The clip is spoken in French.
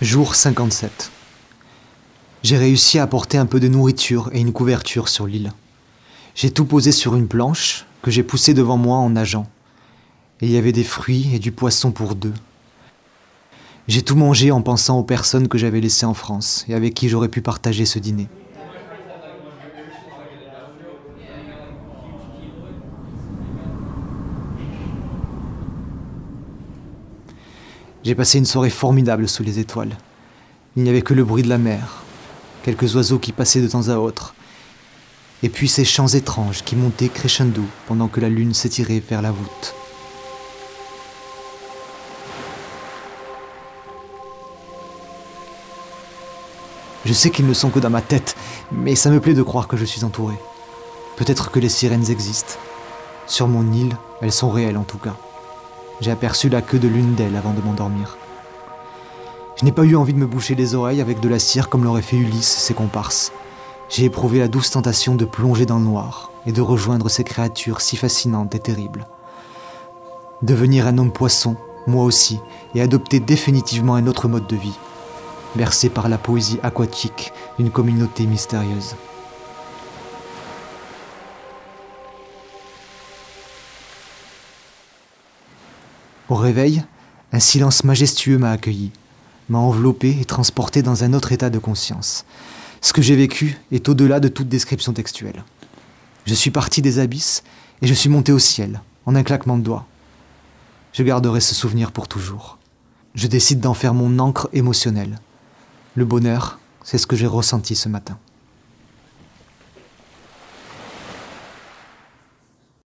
Jour 57. J'ai réussi à apporter un peu de nourriture et une couverture sur l'île. J'ai tout posé sur une planche que j'ai poussée devant moi en nageant. Il y avait des fruits et du poisson pour deux. J'ai tout mangé en pensant aux personnes que j'avais laissées en France et avec qui j'aurais pu partager ce dîner. J'ai passé une soirée formidable sous les étoiles. Il n'y avait que le bruit de la mer, quelques oiseaux qui passaient de temps à autre, et puis ces chants étranges qui montaient crescendo pendant que la lune s'étirait vers la voûte. Je sais qu'ils ne sont que dans ma tête, mais ça me plaît de croire que je suis entouré. Peut-être que les sirènes existent. Sur mon île, elles sont réelles en tout cas. J'ai aperçu la queue de l'une d'elles avant de m'endormir. Je n'ai pas eu envie de me boucher les oreilles avec de la cire comme l'aurait fait Ulysse ses comparses. J'ai éprouvé la douce tentation de plonger dans le noir et de rejoindre ces créatures si fascinantes et terribles. Devenir un homme poisson, moi aussi, et adopter définitivement un autre mode de vie, bercé par la poésie aquatique d'une communauté mystérieuse. Au réveil, un silence majestueux m'a accueilli, m'a enveloppé et transporté dans un autre état de conscience. Ce que j'ai vécu est au-delà de toute description textuelle. Je suis parti des abysses et je suis monté au ciel, en un claquement de doigts. Je garderai ce souvenir pour toujours. Je décide d'en faire mon encre émotionnelle. Le bonheur, c'est ce que j'ai ressenti ce matin.